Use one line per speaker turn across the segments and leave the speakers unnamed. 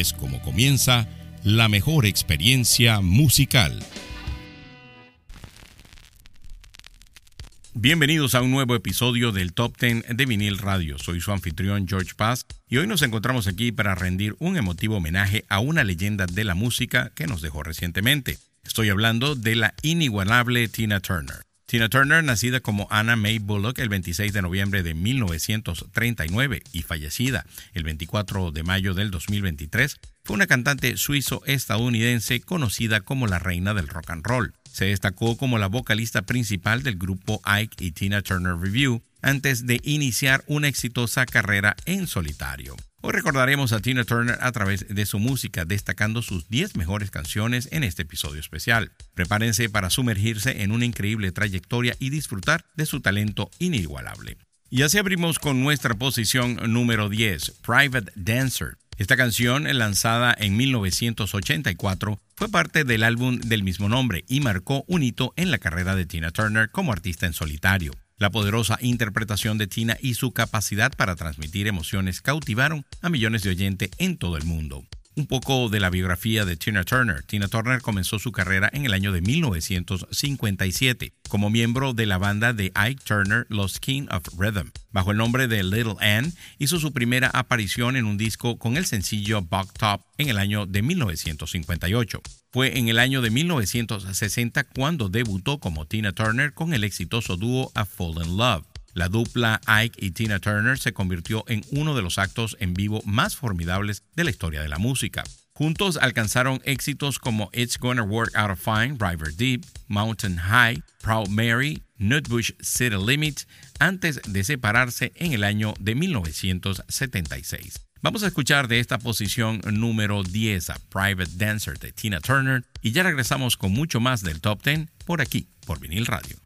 es como comienza la mejor experiencia musical. Bienvenidos a un nuevo episodio del Top 10 de Vinil Radio. Soy su anfitrión George Paz y hoy nos encontramos aquí para rendir un emotivo homenaje a una leyenda de la música que nos dejó recientemente. Estoy hablando de la inigualable Tina Turner. Tina Turner, nacida como Anna May Bullock el 26 de noviembre de 1939 y fallecida el 24 de mayo del 2023, fue una cantante suizo-estadounidense conocida como la reina del rock and roll. Se destacó como la vocalista principal del grupo Ike y Tina Turner Review antes de iniciar una exitosa carrera en solitario. Hoy recordaremos a Tina Turner a través de su música, destacando sus 10 mejores canciones en este episodio especial. Prepárense para sumergirse en una increíble trayectoria y disfrutar de su talento inigualable. Y así abrimos con nuestra posición número 10, Private Dancer. Esta canción, lanzada en 1984, fue parte del álbum del mismo nombre y marcó un hito en la carrera de Tina Turner como artista en solitario. La poderosa interpretación de Tina y su capacidad para transmitir emociones cautivaron a millones de oyentes en todo el mundo. Un poco de la biografía de Tina Turner. Tina Turner comenzó su carrera en el año de 1957 como miembro de la banda de Ike Turner, Los King of Rhythm. Bajo el nombre de Little Ann, hizo su primera aparición en un disco con el sencillo Buck Top en el año de 1958. Fue en el año de 1960 cuando debutó como Tina Turner con el exitoso dúo A Fall in Love. La dupla Ike y Tina Turner se convirtió en uno de los actos en vivo más formidables de la historia de la música. Juntos alcanzaron éxitos como It's Gonna Work Out of Fine, River Deep, Mountain High, Proud Mary, Nutbush City Limit, antes de separarse en el año de 1976. Vamos a escuchar de esta posición número 10 a Private Dancer de Tina Turner y ya regresamos con mucho más del Top 10 por aquí, por Vinil Radio.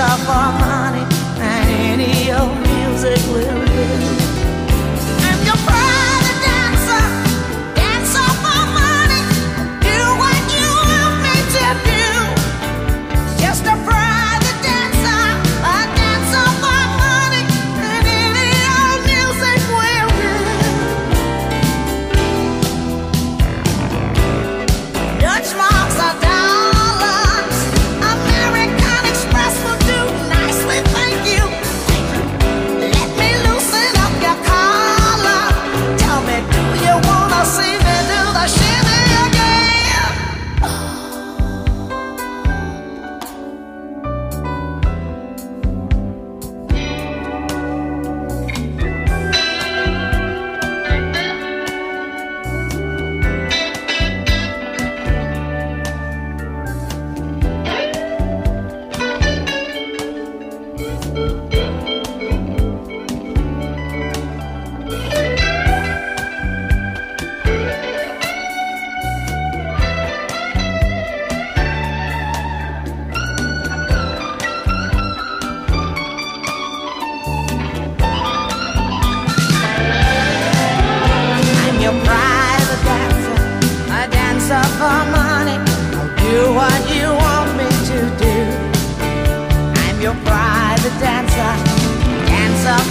dancer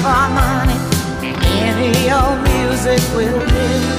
money. Any old music will do.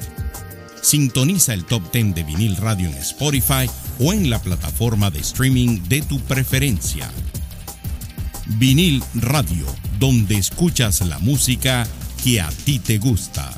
Sintoniza el top 10 de vinil radio en Spotify o en la plataforma de streaming de tu preferencia. Vinil Radio, donde escuchas la música que a ti te gusta.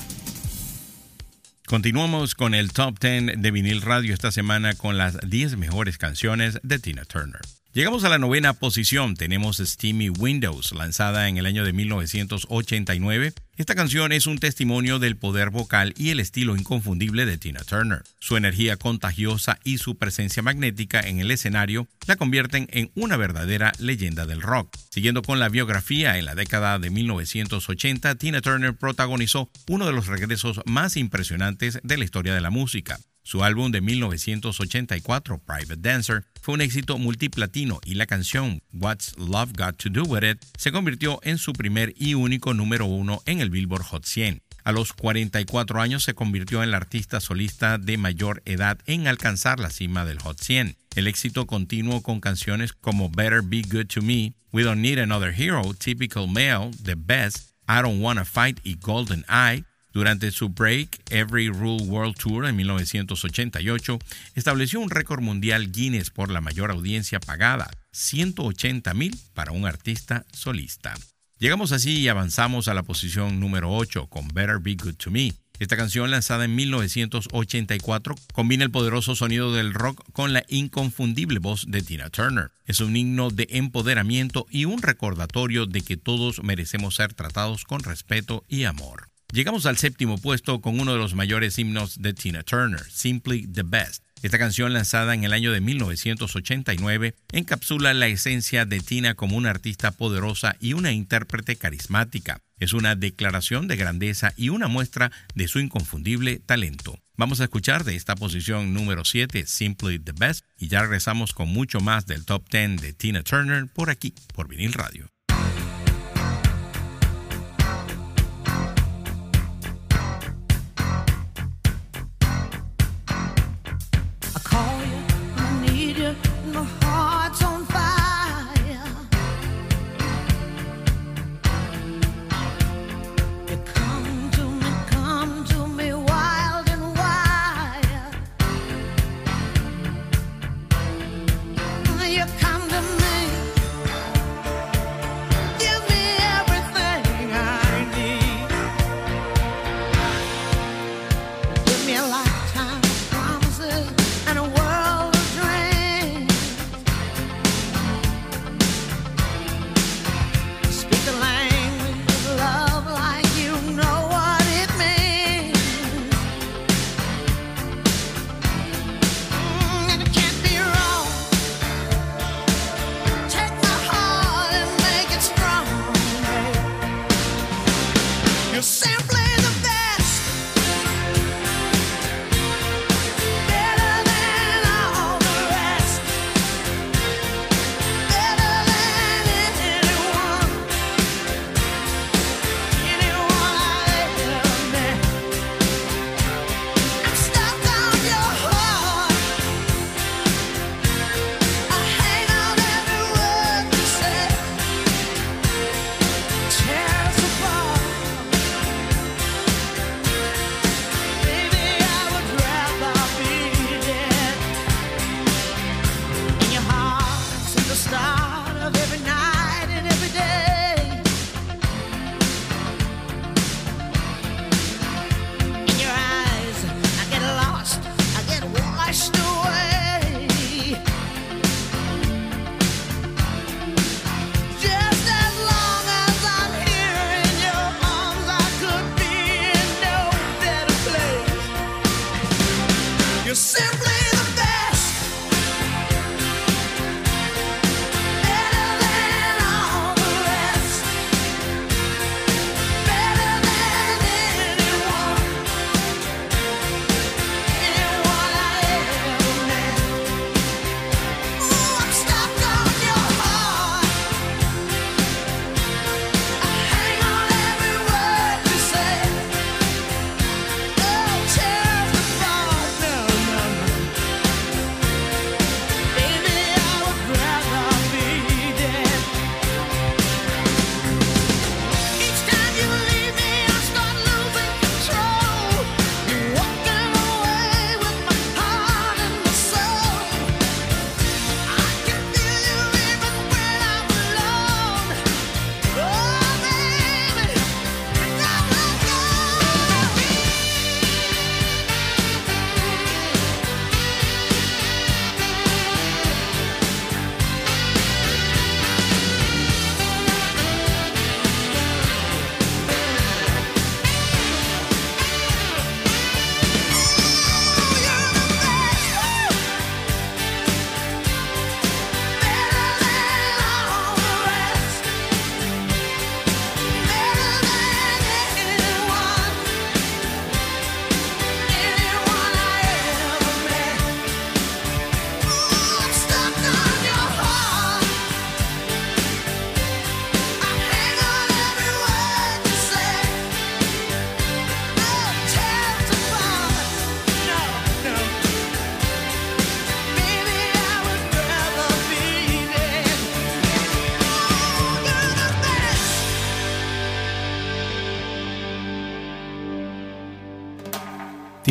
Continuamos con el top 10 de vinil radio esta semana con las 10 mejores canciones de Tina Turner. Llegamos a la novena posición, tenemos Steamy Windows, lanzada en el año de 1989. Esta canción es un testimonio del poder vocal y el estilo inconfundible de Tina Turner. Su energía contagiosa y su presencia magnética en el escenario la convierten en una verdadera leyenda del rock. Siguiendo con la biografía, en la década de 1980, Tina Turner protagonizó uno de los regresos más impresionantes de la historia de la música. Su álbum de 1984, Private Dancer, fue un éxito multiplatino y la canción What's Love Got to Do With It se convirtió en su primer y único número uno en el Billboard Hot 100. A los 44 años se convirtió en la artista solista de mayor edad en alcanzar la cima del Hot 100. El éxito continuó con canciones como Better Be Good to Me, We Don't Need Another Hero, Typical Male, The Best, I Don't Wanna Fight y Golden Eye, durante su Break Every Rule World Tour en 1988, estableció un récord mundial Guinness por la mayor audiencia pagada, 180 mil para un artista solista. Llegamos así y avanzamos a la posición número 8 con Better Be Good to Me. Esta canción, lanzada en 1984, combina el poderoso sonido del rock con la inconfundible voz de Tina Turner. Es un himno de empoderamiento y un recordatorio de que todos merecemos ser tratados con respeto y amor. Llegamos al séptimo puesto con uno de los mayores himnos de Tina Turner, Simply the Best. Esta canción lanzada en el año de 1989 encapsula la esencia de Tina como una artista poderosa y una intérprete carismática. Es una declaración de grandeza y una muestra de su inconfundible talento. Vamos a escuchar de esta posición número 7, Simply the Best, y ya regresamos con mucho más del top 10 de Tina Turner por aquí, por Vinil Radio.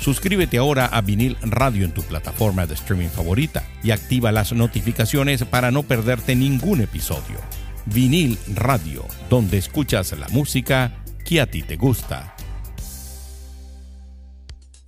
Suscríbete ahora a Vinil Radio en tu plataforma de streaming favorita y activa las notificaciones para no perderte ningún episodio. Vinil Radio, donde escuchas la música que a ti te gusta.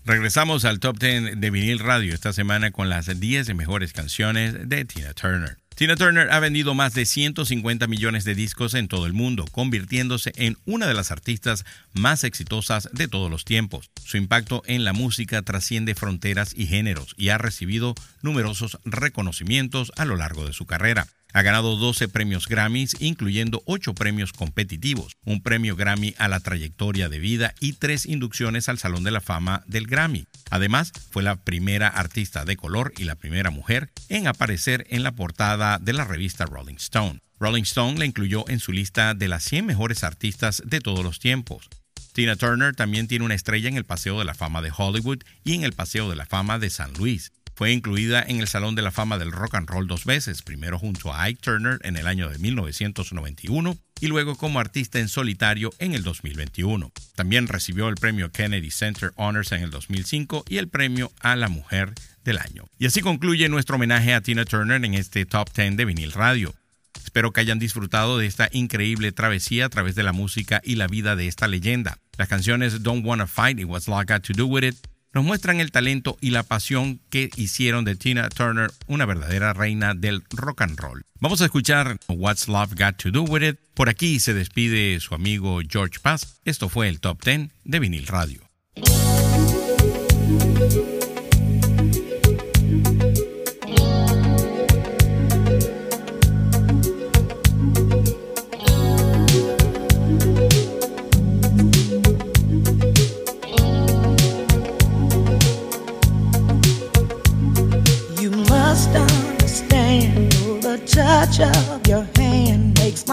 Regresamos al top 10 de Vinil Radio esta semana con las 10 mejores canciones de Tina Turner. Tina Turner ha vendido más de 150 millones de discos en todo el mundo, convirtiéndose en una de las artistas más exitosas de todos los tiempos. Su impacto en la música trasciende fronteras y géneros y ha recibido numerosos reconocimientos a lo largo de su carrera. Ha ganado 12 premios Grammys, incluyendo 8 premios competitivos, un premio Grammy a la trayectoria de vida y 3 inducciones al Salón de la Fama del Grammy. Además, fue la primera artista de color y la primera mujer en aparecer en la portada de la revista Rolling Stone. Rolling Stone la incluyó en su lista de las 100 mejores artistas de todos los tiempos. Tina Turner también tiene una estrella en el Paseo de la Fama de Hollywood y en el Paseo de la Fama de San Luis. Fue incluida en el Salón de la Fama del Rock and Roll dos veces, primero junto a Ike Turner en el año de 1991 y luego como artista en solitario en el 2021. También recibió el premio Kennedy Center Honors en el 2005 y el premio a la Mujer del Año. Y así concluye nuestro homenaje a Tina Turner en este Top 10 de vinil radio. Espero que hayan disfrutado de esta increíble travesía a través de la música y la vida de esta leyenda. Las canciones Don't Wanna Fight y What's Love Got to Do With It nos muestran el talento y la pasión que hicieron de Tina Turner una verdadera reina del rock and roll. Vamos a escuchar What's Love Got to Do With It. Por aquí se despide su amigo George Paz. Esto fue el Top 10 de Vinil Radio.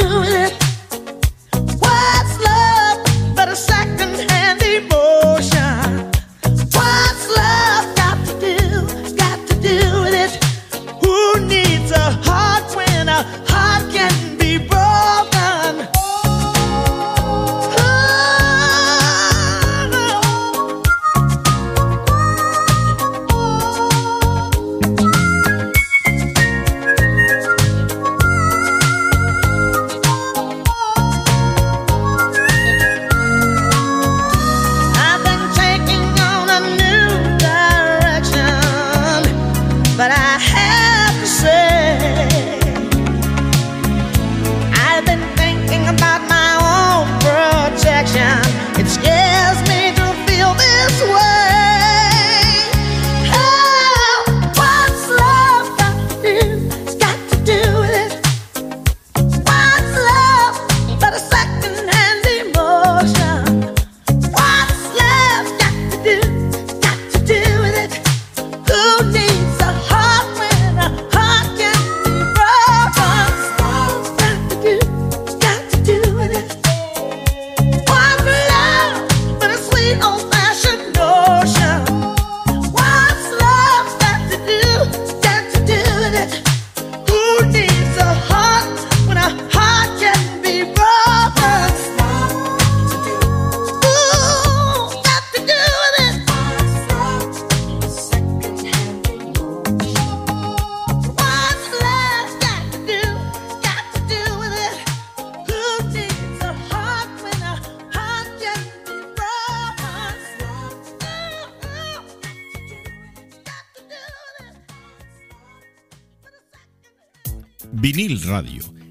Got